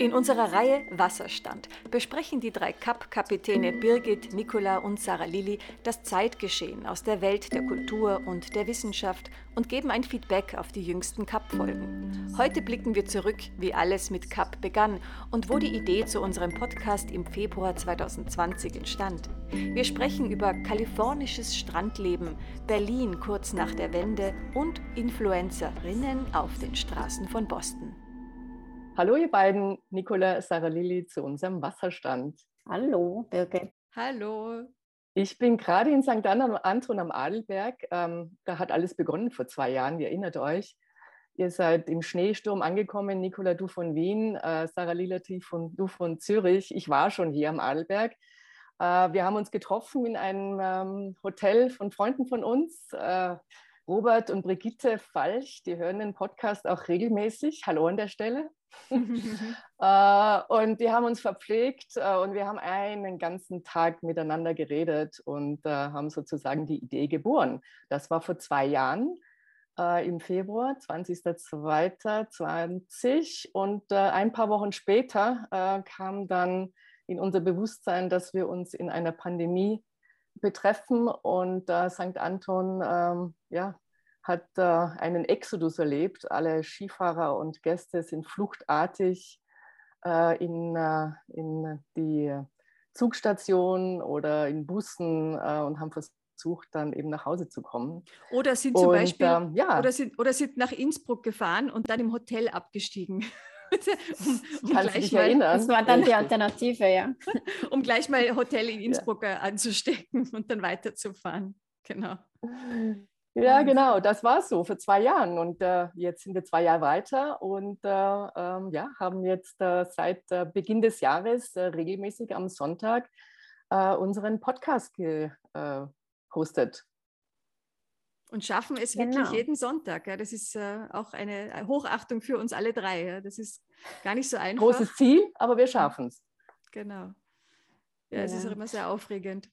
In unserer Reihe Wasserstand besprechen die drei Cup-Kapitäne Birgit, Nicola und Sarah Lilly das Zeitgeschehen aus der Welt der Kultur und der Wissenschaft und geben ein Feedback auf die jüngsten Cup-Folgen. Heute blicken wir zurück, wie alles mit Cup begann und wo die Idee zu unserem Podcast im Februar 2020 entstand. Wir sprechen über kalifornisches Strandleben, Berlin kurz nach der Wende und Influencerinnen auf den Straßen von Boston. Hallo ihr beiden, Nicola, Sarah Lilly zu unserem Wasserstand. Hallo, Birgit. Hallo. Ich bin gerade in St. Anton am Adelberg. Ähm, da hat alles begonnen vor zwei Jahren, ihr erinnert euch. Ihr seid im Schneesturm angekommen, Nicola, du von Wien, äh, Sarah Lilati von, du von Zürich. Ich war schon hier am Adelberg. Äh, wir haben uns getroffen in einem ähm, Hotel von Freunden von uns. Äh, Robert und Brigitte Falch, die hören den Podcast auch regelmäßig. Hallo an der Stelle. äh, und die haben uns verpflegt äh, und wir haben einen ganzen Tag miteinander geredet und äh, haben sozusagen die Idee geboren. Das war vor zwei Jahren äh, im Februar, 20.02.20 und äh, ein paar Wochen später äh, kam dann in unser Bewusstsein, dass wir uns in einer Pandemie betreffen und St. Anton ähm, ja, hat äh, einen Exodus erlebt. Alle Skifahrer und Gäste sind fluchtartig äh, in, äh, in die Zugstation oder in Bussen äh, und haben versucht, dann eben nach Hause zu kommen. Oder sind zum und, Beispiel ähm, ja. oder sind, oder sind nach Innsbruck gefahren und dann im Hotel abgestiegen. um, um Kannst dich mal, erinnern? Das war dann die Alternative, ja. um gleich mal Hotel in Innsbruck ja. anzustecken und dann weiterzufahren. Genau. Ja, genau, das war so vor zwei Jahren. Und äh, jetzt sind wir zwei Jahre weiter und äh, ähm, ja, haben jetzt äh, seit äh, Beginn des Jahres äh, regelmäßig am Sonntag äh, unseren Podcast gehostet. Und schaffen es genau. wirklich jeden Sonntag. Ja. Das ist auch eine Hochachtung für uns alle drei. Ja. Das ist gar nicht so einfach. Großes Ziel, aber wir schaffen es. Genau. Ja, es ist auch immer sehr aufregend.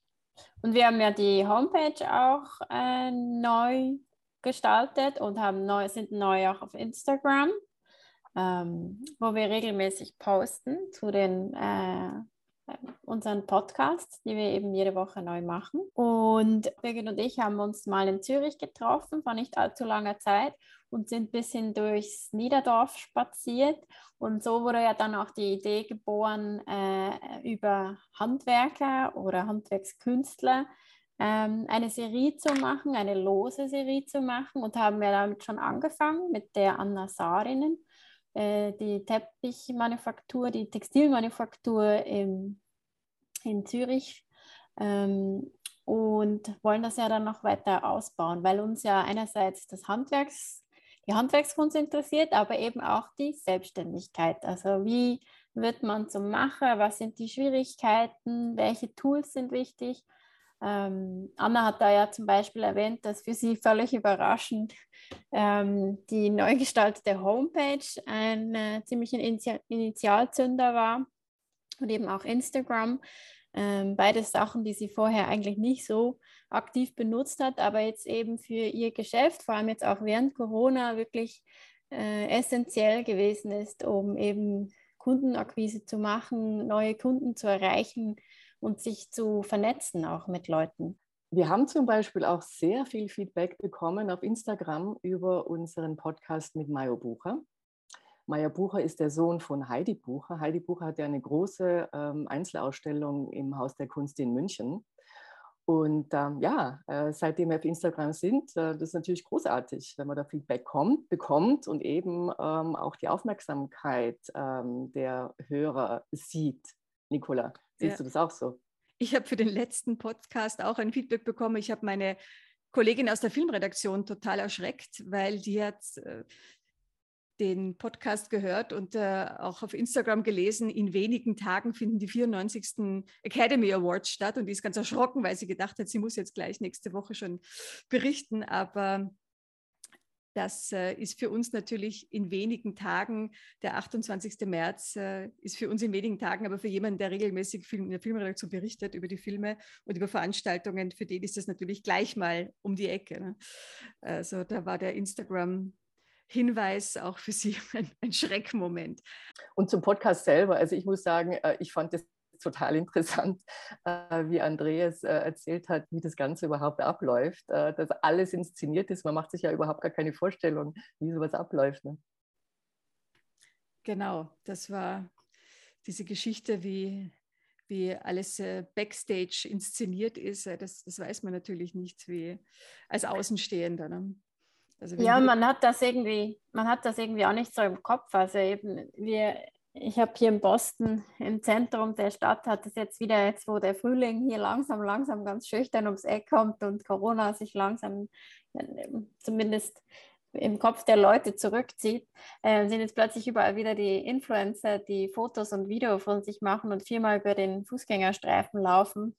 Und wir haben ja die Homepage auch äh, neu gestaltet und haben neu, sind neu auch auf Instagram, ähm, wo wir regelmäßig posten zu den äh, unseren Podcasts, die wir eben jede Woche neu machen. Und Birgit und ich haben uns mal in Zürich getroffen vor nicht allzu langer Zeit und sind ein bisschen durchs Niederdorf spaziert. Und so wurde ja dann auch die Idee geboren, äh, über Handwerker oder Handwerkskünstler ähm, eine Serie zu machen, eine lose Serie zu machen. Und haben wir damit schon angefangen mit der Anna Saarinen äh, die Teppichmanufaktur, die Textilmanufaktur in, in Zürich ähm, und wollen das ja dann noch weiter ausbauen, weil uns ja einerseits das Handwerks, die Handwerkskunst interessiert, aber eben auch die Selbstständigkeit. Also wie wird man zum Macher, was sind die Schwierigkeiten, welche Tools sind wichtig ähm, Anna hat da ja zum Beispiel erwähnt, dass für sie völlig überraschend ähm, die neu gestaltete Homepage ein äh, ziemlicher Initi Initialzünder war und eben auch Instagram. Ähm, beides Sachen, die sie vorher eigentlich nicht so aktiv benutzt hat, aber jetzt eben für ihr Geschäft, vor allem jetzt auch während Corona, wirklich äh, essentiell gewesen ist, um eben Kundenakquise zu machen, neue Kunden zu erreichen und sich zu vernetzen auch mit Leuten. Wir haben zum Beispiel auch sehr viel Feedback bekommen auf Instagram über unseren Podcast mit Mayo Bucher. Mayo Bucher ist der Sohn von Heidi Bucher. Heidi Bucher hat ja eine große ähm, Einzelausstellung im Haus der Kunst in München. Und ähm, ja, äh, seitdem wir auf Instagram sind, äh, das ist natürlich großartig, wenn man da Feedback kommt, bekommt und eben ähm, auch die Aufmerksamkeit ähm, der Hörer sieht. Nicola, siehst ja. du das auch so? Ich habe für den letzten Podcast auch ein Feedback bekommen. Ich habe meine Kollegin aus der Filmredaktion total erschreckt, weil die hat äh, den Podcast gehört und äh, auch auf Instagram gelesen, in wenigen Tagen finden die 94. Academy Awards statt und die ist ganz erschrocken, weil sie gedacht hat, sie muss jetzt gleich nächste Woche schon berichten. Aber das äh, ist für uns natürlich in wenigen Tagen, der 28. März äh, ist für uns in wenigen Tagen, aber für jemanden, der regelmäßig Film, in der Filmredaktion berichtet über die Filme und über Veranstaltungen, für den ist das natürlich gleich mal um die Ecke. Ne? Also da war der Instagram Hinweis auch für Sie ein, ein Schreckmoment. Und zum Podcast selber, also ich muss sagen, äh, ich fand das total interessant, äh, wie Andreas äh, erzählt hat, wie das Ganze überhaupt abläuft, dass alles inszeniert ist. Man macht sich ja überhaupt gar keine Vorstellung, wie sowas abläuft. Ne? Genau, das war diese Geschichte, wie, wie alles backstage inszeniert ist. Das, das weiß man natürlich nicht wie als Außenstehender. Ne? Also ja, man hat das irgendwie, man hat das irgendwie auch nicht so im Kopf. Also eben, wir, ich habe hier in Boston im Zentrum der Stadt hat es jetzt wieder, jetzt wo der Frühling hier langsam, langsam ganz schüchtern ums Eck kommt und Corona sich langsam zumindest im Kopf der Leute zurückzieht, äh, sind jetzt plötzlich überall wieder die Influencer, die Fotos und Videos von sich machen und viermal über den Fußgängerstreifen laufen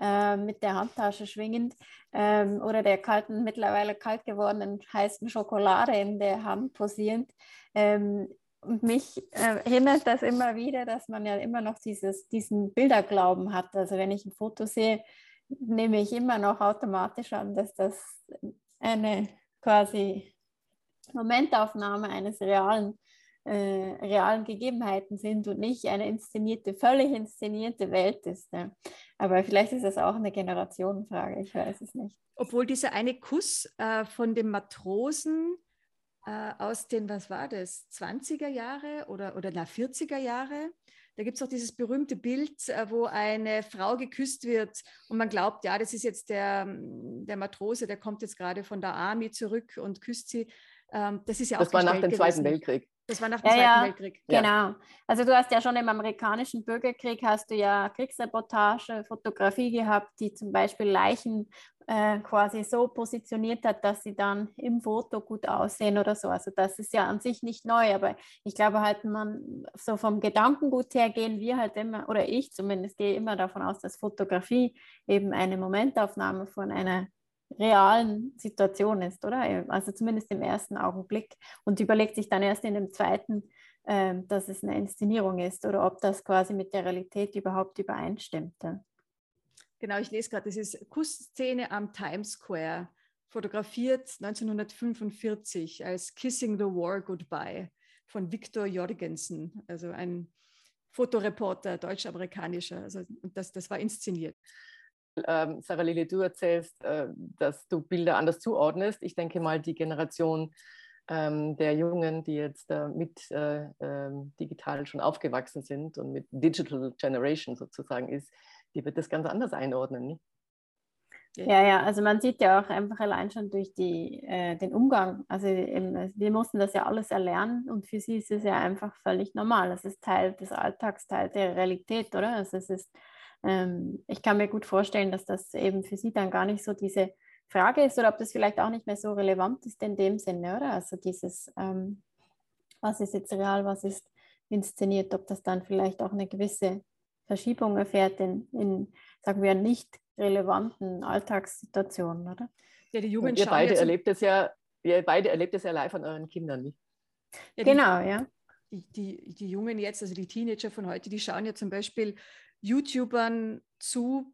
äh, mit der Handtasche schwingend ähm, oder der kalten, mittlerweile kalt gewordenen heißen Schokolade in der Hand posierend. Ähm, und mich äh, erinnert das immer wieder, dass man ja immer noch dieses, diesen Bilderglauben hat. Also wenn ich ein Foto sehe, nehme ich immer noch automatisch an, dass das eine quasi Momentaufnahme eines realen äh, realen Gegebenheiten sind und nicht eine inszenierte, völlig inszenierte Welt ist. Ja. Aber vielleicht ist es auch eine Generationenfrage, ich weiß es nicht. Obwohl dieser eine Kuss äh, von dem Matrosen äh, aus den, was war das, 20er Jahre oder, oder na, 40er Jahre, da gibt es auch dieses berühmte Bild, äh, wo eine Frau geküsst wird und man glaubt, ja, das ist jetzt der, der Matrose, der kommt jetzt gerade von der Army zurück und küsst sie. Ähm, das ist ja auch Das war nach dem gewesen. Zweiten Weltkrieg. Das war nach dem ja, Zweiten ja, Weltkrieg. Genau. Also du hast ja schon im amerikanischen Bürgerkrieg hast du ja Kriegsreportage, Fotografie gehabt, die zum Beispiel Leichen äh, quasi so positioniert hat, dass sie dann im Foto gut aussehen oder so. Also das ist ja an sich nicht neu, aber ich glaube halt, man so vom Gedankengut her gehen wir halt immer, oder ich zumindest gehe immer davon aus, dass Fotografie eben eine Momentaufnahme von einer realen Situation ist, oder? Also zumindest im ersten Augenblick und überlegt sich dann erst in dem zweiten, äh, dass es eine Inszenierung ist oder ob das quasi mit der Realität überhaupt übereinstimmt. Genau, ich lese gerade, das ist Kussszene am Times Square, fotografiert 1945 als Kissing the War Goodbye von Victor Jorgensen, also ein Fotoreporter, deutsch-amerikanischer. Also das, das war inszeniert ähm, Sarah Lili, du erzählst, äh, dass du Bilder anders zuordnest. Ich denke mal, die Generation ähm, der Jungen, die jetzt äh, mit äh, ähm, digital schon aufgewachsen sind und mit Digital Generation sozusagen ist, die wird das ganz anders einordnen. Nicht? Ja, ja, also man sieht ja auch einfach allein schon durch die, äh, den Umgang. Also eben, wir mussten das ja alles erlernen und für sie ist es ja einfach völlig normal. Es ist Teil des Alltags, Teil der Realität, oder? Also es ist ähm, ich kann mir gut vorstellen, dass das eben für Sie dann gar nicht so diese Frage ist oder ob das vielleicht auch nicht mehr so relevant ist in dem Sinne, oder? Also dieses, ähm, was ist jetzt real, was ist inszeniert, ob das dann vielleicht auch eine gewisse Verschiebung erfährt in, in sagen wir, nicht relevanten Alltagssituationen, oder? Ja, die Jugend ihr beide erlebt es ja, ihr beide erlebt es ja live an euren Kindern, nicht? Ja, genau, ja. Die, die, die Jungen jetzt, also die Teenager von heute, die schauen ja zum Beispiel YouTubern zu,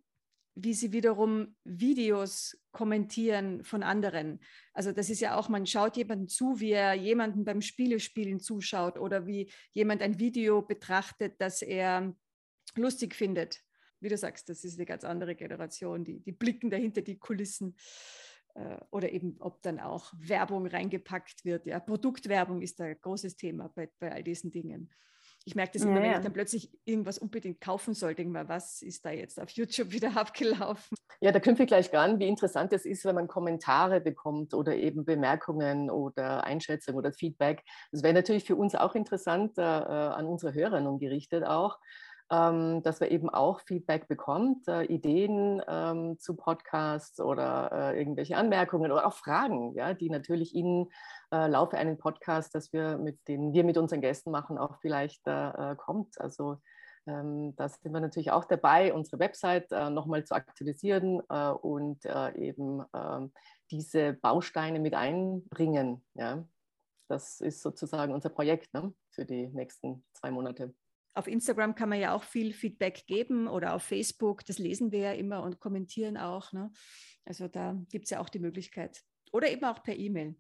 wie sie wiederum Videos kommentieren von anderen. Also das ist ja auch, man schaut jemanden zu, wie er jemanden beim Spielespielen zuschaut oder wie jemand ein Video betrachtet, das er lustig findet. Wie du sagst, das ist eine ganz andere Generation, die, die blicken dahinter die Kulissen äh, oder eben ob dann auch Werbung reingepackt wird. Ja, Produktwerbung ist ein großes Thema bei, bei all diesen Dingen ich merke das immer, ja, wenn ich dann plötzlich irgendwas unbedingt kaufen soll, denke mal, was ist da jetzt auf YouTube wieder abgelaufen? Ja, da knüpfe ich gleich an, wie interessant es ist, wenn man Kommentare bekommt oder eben Bemerkungen oder Einschätzungen oder Feedback. Das wäre natürlich für uns auch interessant, äh, äh an unsere Hörerinnen gerichtet auch, ähm, dass wir eben auch Feedback bekommt, äh, Ideen ähm, zu Podcasts oder äh, irgendwelche Anmerkungen oder auch Fragen, ja, die natürlich Ihnen äh, Laufe einen Podcast, das wir mit den wir mit unseren Gästen machen, auch vielleicht äh, äh, kommt. Also ähm, da sind wir natürlich auch dabei, unsere Website äh, nochmal zu aktualisieren äh, und äh, eben ähm, diese Bausteine mit einbringen. Ja? Das ist sozusagen unser Projekt ne? für die nächsten zwei Monate. Auf Instagram kann man ja auch viel Feedback geben oder auf Facebook, das lesen wir ja immer und kommentieren auch. Ne? Also da gibt es ja auch die Möglichkeit. Oder eben auch per E-Mail.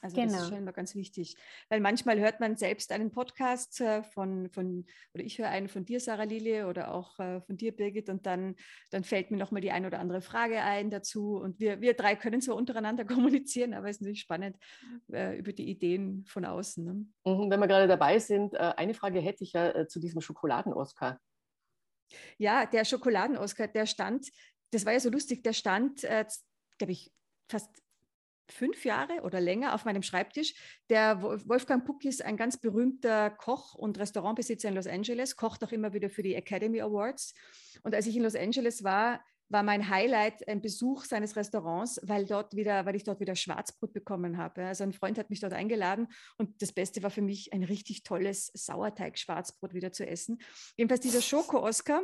Also genau. das ist genau. schon immer ganz wichtig, weil manchmal hört man selbst einen Podcast äh, von, von oder ich höre einen von dir, Sarah Lilie, oder auch äh, von dir, Birgit, und dann, dann fällt mir nochmal die ein oder andere Frage ein dazu. Und wir, wir drei können zwar untereinander kommunizieren, aber es ist natürlich spannend äh, über die Ideen von außen. Ne? Mhm, wenn wir gerade dabei sind, eine Frage hätte ich ja zu diesem Schokoladen-Oscar. Ja, der Schokoladen-Oscar, der stand, das war ja so lustig, der stand, äh, glaube ich, fast fünf Jahre oder länger auf meinem Schreibtisch. Der Wolfgang Puck ist ein ganz berühmter Koch und Restaurantbesitzer in Los Angeles, kocht auch immer wieder für die Academy Awards. Und als ich in Los Angeles war, war mein Highlight ein Besuch seines Restaurants, weil dort wieder, weil ich dort wieder Schwarzbrot bekommen habe. Also ein Freund hat mich dort eingeladen und das Beste war für mich ein richtig tolles Sauerteig-Schwarzbrot wieder zu essen. Jedenfalls dieser Schoko-Oscar,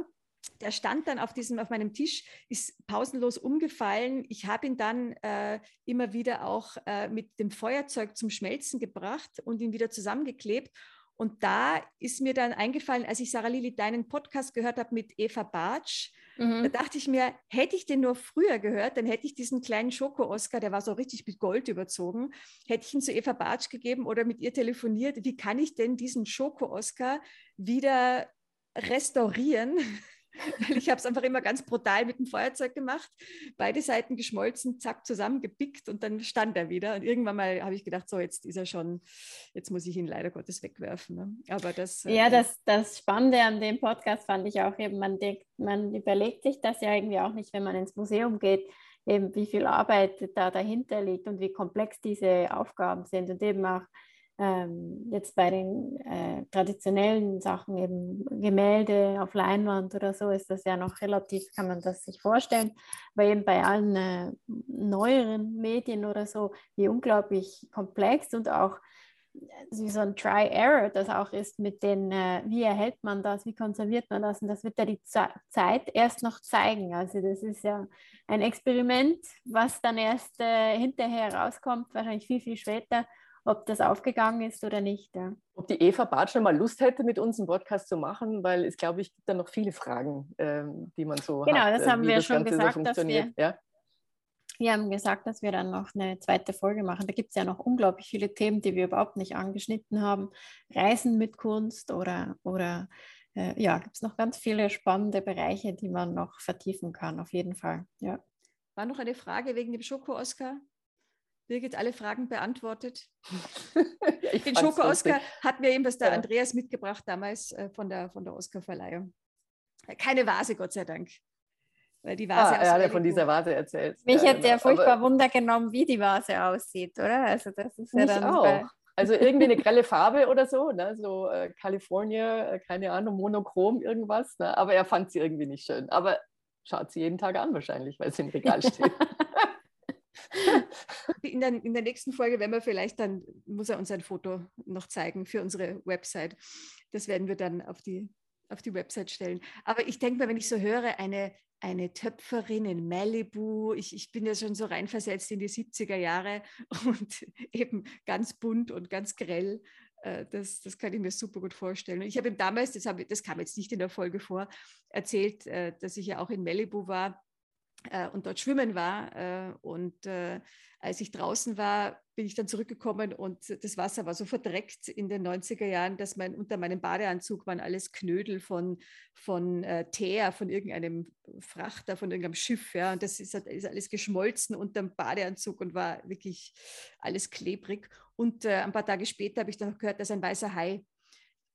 der stand dann auf diesem, auf meinem Tisch, ist pausenlos umgefallen. Ich habe ihn dann äh, immer wieder auch äh, mit dem Feuerzeug zum Schmelzen gebracht und ihn wieder zusammengeklebt. Und da ist mir dann eingefallen, als ich Sarah Lili deinen Podcast gehört habe mit Eva Bartsch, mhm. da dachte ich mir, hätte ich den nur früher gehört, dann hätte ich diesen kleinen Schoko-Oscar, der war so richtig mit Gold überzogen, hätte ich ihn zu Eva Bartsch gegeben oder mit ihr telefoniert. Wie kann ich denn diesen Schoko-Oscar wieder restaurieren? ich habe es einfach immer ganz brutal mit dem Feuerzeug gemacht, beide Seiten geschmolzen, zack, zusammengepickt und dann stand er wieder. Und irgendwann mal habe ich gedacht, so, jetzt ist er schon, jetzt muss ich ihn leider Gottes wegwerfen. Ne? Aber das. Äh, ja, das, das Spannende an dem Podcast fand ich auch eben, man, denkt, man überlegt sich das ja irgendwie auch nicht, wenn man ins Museum geht, eben wie viel Arbeit da dahinter liegt und wie komplex diese Aufgaben sind und eben auch ähm, jetzt bei den äh, traditionellen Sachen, eben Gemälde auf Leinwand oder so, ist das ja noch relativ, kann man das sich vorstellen. Aber eben bei allen äh, neueren Medien oder so, wie unglaublich komplex und auch wie so ein Try-Error das auch ist mit den, äh, wie erhält man das, wie konserviert man das und das wird ja die Ze Zeit erst noch zeigen. Also das ist ja ein Experiment, was dann erst äh, hinterher rauskommt, wahrscheinlich viel, viel später ob das aufgegangen ist oder nicht. Ja. Ob die Eva Bartschner mal Lust hätte, mit uns einen Podcast zu machen, weil es, glaube ich, gibt da noch viele Fragen, ähm, die man so genau, hat. Genau, das haben wir das schon Ganze gesagt, so dass wir, ja? wir haben gesagt, dass wir dann noch eine zweite Folge machen. Da gibt es ja noch unglaublich viele Themen, die wir überhaupt nicht angeschnitten haben. Reisen mit Kunst oder, oder äh, ja, gibt es noch ganz viele spannende Bereiche, die man noch vertiefen kann, auf jeden Fall. Ja. War noch eine Frage wegen dem Schoko-Oscar? Birgit alle Fragen beantwortet. Den Schoko-Oscar hat mir eben was der ja. Andreas mitgebracht damals äh, von der, von der Oscar-Verleihung. Keine Vase, Gott sei Dank. Weil die Vase ah, er hat ja von dieser Vase erzählt. Mich ja, hätte ja genau. furchtbar Wunder genommen, wie die Vase aussieht, oder? Also das ist ja dann auch. Also irgendwie eine grelle Farbe oder so, ne? so äh, California, äh, keine Ahnung, monochrom irgendwas. Ne? Aber er fand sie irgendwie nicht schön. Aber schaut sie jeden Tag an wahrscheinlich, weil sie im Regal steht. in, der, in der nächsten Folge werden wir vielleicht dann, muss er uns ein Foto noch zeigen für unsere Website. Das werden wir dann auf die, auf die Website stellen. Aber ich denke mal, wenn ich so höre, eine, eine Töpferin in Malibu, ich, ich bin ja schon so reinversetzt in die 70er Jahre und eben ganz bunt und ganz grell. Äh, das, das kann ich mir super gut vorstellen. Ich habe ihm damals, das, habe, das kam jetzt nicht in der Folge vor, erzählt, äh, dass ich ja auch in Malibu war und dort schwimmen war. Äh, und äh, als ich draußen war, bin ich dann zurückgekommen und das Wasser war so verdreckt in den 90er Jahren, dass mein, unter meinem Badeanzug waren alles Knödel von, von äh, Teer, von irgendeinem Frachter, von irgendeinem Schiff. Ja. Und das ist, ist alles geschmolzen unter dem Badeanzug und war wirklich alles klebrig. Und äh, ein paar Tage später habe ich dann gehört, dass ein weißer Hai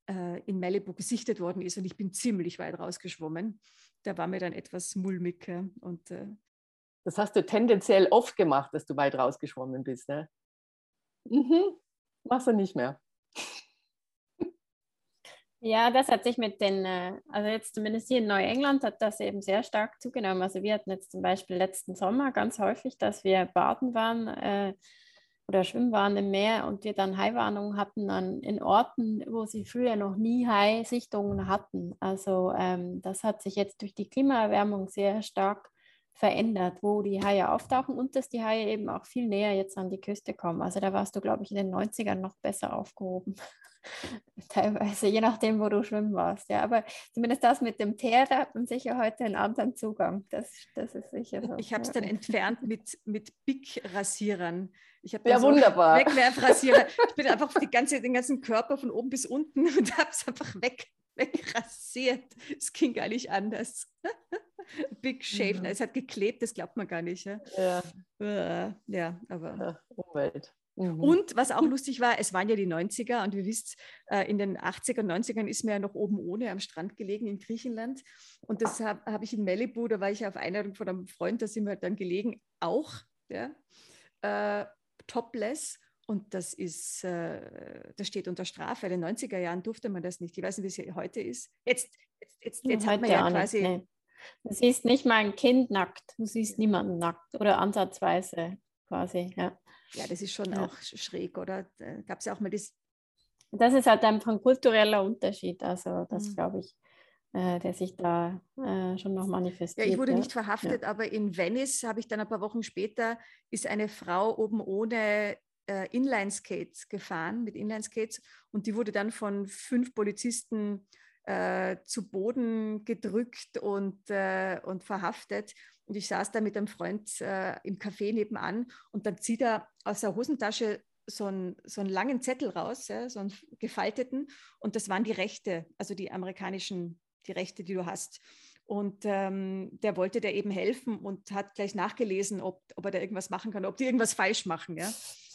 äh, in Malibu gesichtet worden ist und ich bin ziemlich weit rausgeschwommen da war mir dann etwas mulmig. Ja. Und, äh, das hast du tendenziell oft gemacht, dass du weit rausgeschwommen bist. Ne? Mhm. Machst du nicht mehr. Ja, das hat sich mit den, äh, also jetzt zumindest hier in Neuengland hat das eben sehr stark zugenommen. Also wir hatten jetzt zum Beispiel letzten Sommer ganz häufig, dass wir baden waren äh, oder schwimmen waren im Meer und wir dann Haiwarnungen hatten an, in Orten, wo sie früher noch nie Hai-Sichtungen hatten. Also ähm, das hat sich jetzt durch die Klimaerwärmung sehr stark verändert, wo die Haie auftauchen und dass die Haie eben auch viel näher jetzt an die Küste kommen. Also da warst du, glaube ich, in den 90ern noch besser aufgehoben. Teilweise, je nachdem, wo du schwimmen warst. Ja, aber zumindest das mit dem Teer, da hat man sicher heute einen anderen Zugang. Das, das ist sicher so. Ich habe es dann entfernt mit, mit Big-Rasierern. Ich ja, so wunderbar. Wegwerfrasierer. Ich bin einfach die ganze, den ganzen Körper von oben bis unten und habe es einfach weg, wegrasiert. Es ging gar nicht anders. Big Shave. Mhm. Es hat geklebt, das glaubt man gar nicht. Ja, ja. Äh, ja aber. Ja, Umwelt. Mhm. Und was auch lustig war, es waren ja die 90er und wie wisst, äh, in den 80er und 90ern ist mir ja noch oben ohne am Strand gelegen in Griechenland. Und das habe hab ich in Malibu, da war ich auf Einladung von einem Freund, da sind wir dann gelegen, auch ja, äh, topless. Und das ist, äh, das steht unter Strafe. In den 90er Jahren durfte man das nicht. Ich weiß nicht, wie es heute ist. Jetzt, jetzt, jetzt, jetzt hat man ja quasi. Nee. Du siehst nicht mal ein Kind nackt, du siehst niemanden nackt oder ansatzweise quasi, ja. Ja, das ist schon ja. auch schräg, oder? Da gab es ja auch mal das. Das ist halt einfach ein kultureller Unterschied, also das mhm. glaube ich, äh, der sich da äh, schon noch manifestiert. Ja, ich wurde nicht verhaftet, ja. aber in Venice habe ich dann ein paar Wochen später, ist eine Frau oben ohne äh, Inline-Skates gefahren, mit Inline-Skates, und die wurde dann von fünf Polizisten äh, zu Boden gedrückt und, äh, und verhaftet. Und ich saß da mit einem Freund äh, im Café nebenan und dann zieht er aus der Hosentasche so einen, so einen langen Zettel raus, ja, so einen gefalteten. Und das waren die Rechte, also die amerikanischen, die Rechte, die du hast. Und ähm, der wollte dir eben helfen und hat gleich nachgelesen, ob, ob er da irgendwas machen kann, ob die irgendwas falsch machen. Ja?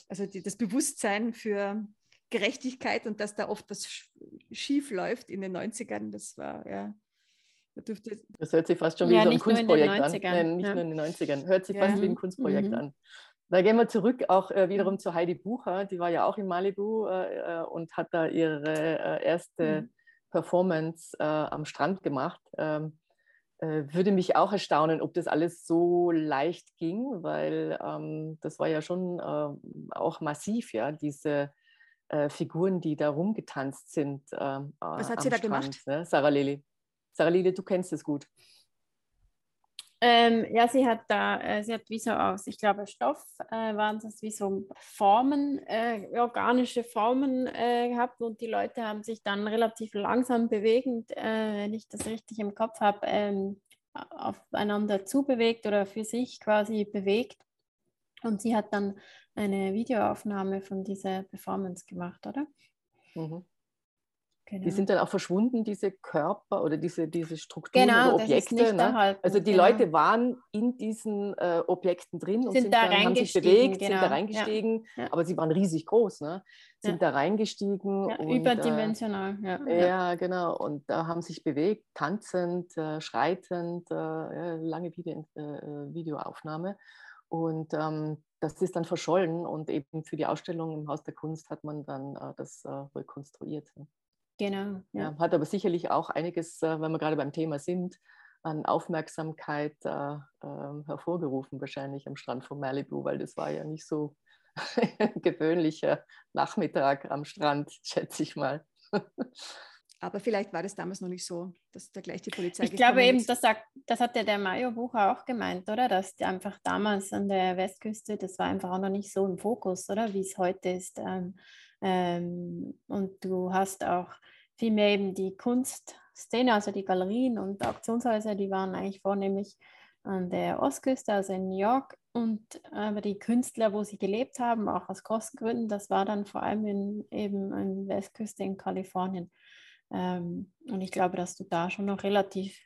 Also die, das Bewusstsein für Gerechtigkeit und dass da oft was schief läuft in den 90ern, das war ja das hört sich fast schon wie ja, so ein Kunstprojekt an. Nein, nicht ja. nur in den 90ern. Hört sich ja. fast wie ein Kunstprojekt mhm. an. Da gehen wir zurück auch äh, wiederum zu Heidi Bucher. Die war ja auch in Malibu äh, äh und hat da ihre äh, erste mhm. Performance äh, am Strand gemacht. Ähm, äh, würde mich auch erstaunen, ob das alles so leicht ging, weil ähm, das war ja schon auch massiv, ja, diese Figuren, die da rumgetanzt sind. Ähm, Was hat sie da Strand, gemacht? Ne? Sarah Lili. Sarah Lili, du kennst es gut. Ähm, ja, sie hat da, äh, sie hat wie so aus, ich glaube, Stoff äh, waren das wie so Formen, äh, organische Formen äh, gehabt und die Leute haben sich dann relativ langsam bewegend, äh, wenn ich das richtig im Kopf habe, ähm, aufeinander zubewegt oder für sich quasi bewegt. Und sie hat dann eine Videoaufnahme von dieser Performance gemacht, oder? Mhm. Genau. Die sind dann auch verschwunden, diese Körper oder diese, diese Strukturen genau, oder Objekte. Ne? Also die genau. Leute waren in diesen äh, Objekten drin sind und sind da dann, haben sich bewegt, sind da genau. reingestiegen, ja. aber sie waren riesig groß, ne? sind ja. da reingestiegen. Ja, und, überdimensional, äh, ja. Ja, genau. Und da haben sich bewegt, tanzend, äh, schreitend, äh, lange Video, äh, äh, Videoaufnahme. Und ähm, das ist dann verschollen und eben für die Ausstellung im Haus der Kunst hat man dann das rekonstruiert. Genau. Ja. ja. hat aber sicherlich auch einiges, äh, wenn wir gerade beim Thema sind, an Aufmerksamkeit äh, äh, hervorgerufen, wahrscheinlich am Strand von Malibu, weil das war ja nicht so ein gewöhnlicher Nachmittag am Strand, schätze ich mal. Aber vielleicht war das damals noch nicht so, dass da gleich die Polizei Ich glaube eben, das, sagt, das hat ja der Mayo-Bucher auch gemeint, oder? Dass einfach damals an der Westküste, das war einfach auch noch nicht so im Fokus, oder? Wie es heute ist. Ähm, ähm, und du hast auch vielmehr eben die Kunstszene, also die Galerien und Auktionshäuser, die waren eigentlich vornehmlich an der Ostküste, also in New York. Und aber die Künstler, wo sie gelebt haben, auch aus Kostengründen, das war dann vor allem in, eben an der Westküste in Kalifornien. Ähm, und ich glaube, dass du da schon noch relativ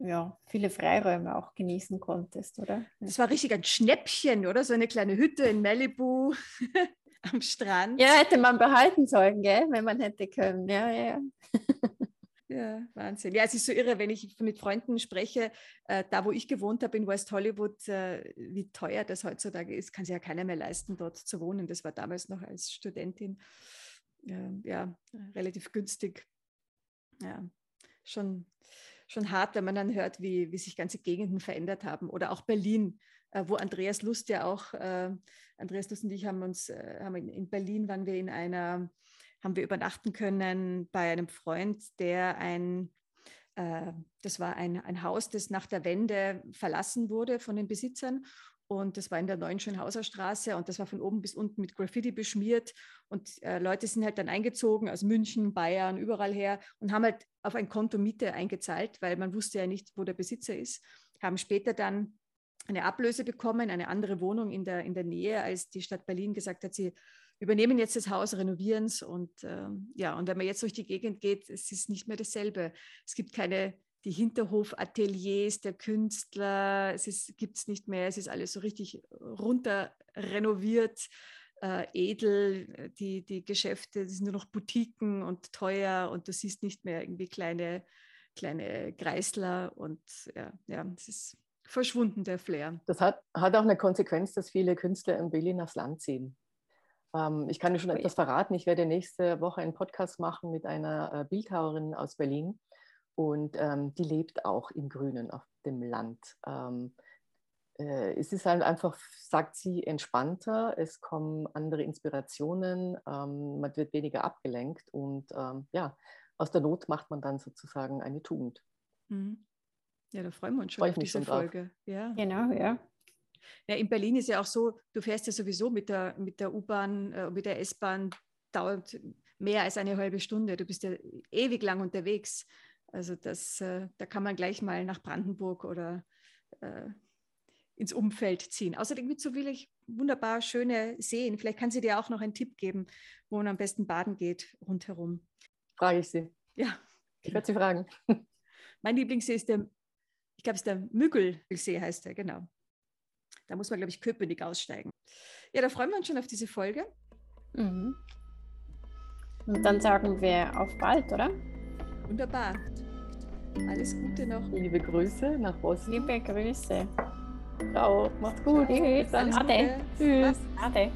ja, viele Freiräume auch genießen konntest, oder? Das war richtig ein Schnäppchen, oder? So eine kleine Hütte in Malibu. am Strand. Ja, hätte man behalten sollen, gell? wenn man hätte können. Ja, ja. Ja, Wahnsinn. Ja, es ist so irre, wenn ich mit Freunden spreche, äh, da wo ich gewohnt habe in West Hollywood, äh, wie teuer das heutzutage ist, kann sich ja keiner mehr leisten, dort zu wohnen. Das war damals noch als Studentin äh, ja, relativ günstig. Ja, schon, schon hart, wenn man dann hört, wie, wie sich ganze Gegenden verändert haben. Oder auch Berlin, wo Andreas Lust ja auch, äh, Andreas Lust und ich haben uns, äh, haben in Berlin waren wir in einer, haben wir übernachten können bei einem Freund, der ein, das war ein, ein Haus, das nach der Wende verlassen wurde von den Besitzern Und das war in der neuen Schönhauser Straße und das war von oben bis unten mit Graffiti beschmiert. Und äh, Leute sind halt dann eingezogen aus München, Bayern, überall her und haben halt auf ein Konto Miete eingezahlt, weil man wusste ja nicht, wo der Besitzer ist. Haben später dann eine Ablöse bekommen, eine andere Wohnung in der, in der Nähe, als die Stadt Berlin gesagt hat, sie übernehmen jetzt das Haus, renovieren es. Und äh, ja, und wenn man jetzt durch die Gegend geht, es ist nicht mehr dasselbe. Es gibt keine die Hinterhofateliers der Künstler, es gibt es nicht mehr, es ist alles so richtig runter renoviert, äh, edel, die, die Geschäfte, das sind nur noch Boutiquen und teuer. Und du siehst nicht mehr irgendwie kleine, kleine Kreisler. Und ja, ja, es ist verschwunden, der Flair. Das hat, hat auch eine Konsequenz, dass viele Künstler in Berlin aufs Land ziehen. Ähm, ich kann dir schon etwas verraten. Ich werde nächste Woche einen Podcast machen mit einer äh, Bildhauerin aus Berlin und ähm, die lebt auch im Grünen auf dem Land. Ähm, äh, es ist halt einfach, sagt sie, entspannter, es kommen andere Inspirationen, ähm, man wird weniger abgelenkt und ähm, ja, aus der Not macht man dann sozusagen eine Tugend. Mhm. Ja, da freuen wir uns schon Freu auf diese Folge. Ja. Genau, ja. Ja, in Berlin ist ja auch so, du fährst ja sowieso mit der, mit der U-Bahn, äh, mit der S-Bahn, dauert mehr als eine halbe Stunde. Du bist ja ewig lang unterwegs. Also das, äh, da kann man gleich mal nach Brandenburg oder äh, ins Umfeld ziehen. Außerdem gibt es so viele wunderbar schöne Seen. Vielleicht kann sie dir auch noch einen Tipp geben, wo man am besten baden geht rundherum. Frage ich sie. Ja. Ich werde sie fragen. Mein Lieblingssee ist der, ich glaube, es ist der Müggelsee heißt der, genau. Da muss man, glaube ich, Köpenick aussteigen. Ja, da freuen wir uns schon auf diese Folge. Mhm. Und dann sagen wir auf bald, oder? Wunderbar. Alles Gute noch. Liebe Grüße nach Bosnien. Liebe Grüße. Ciao. Macht's gut. Tschüss. Ade. Tschüss. Ade.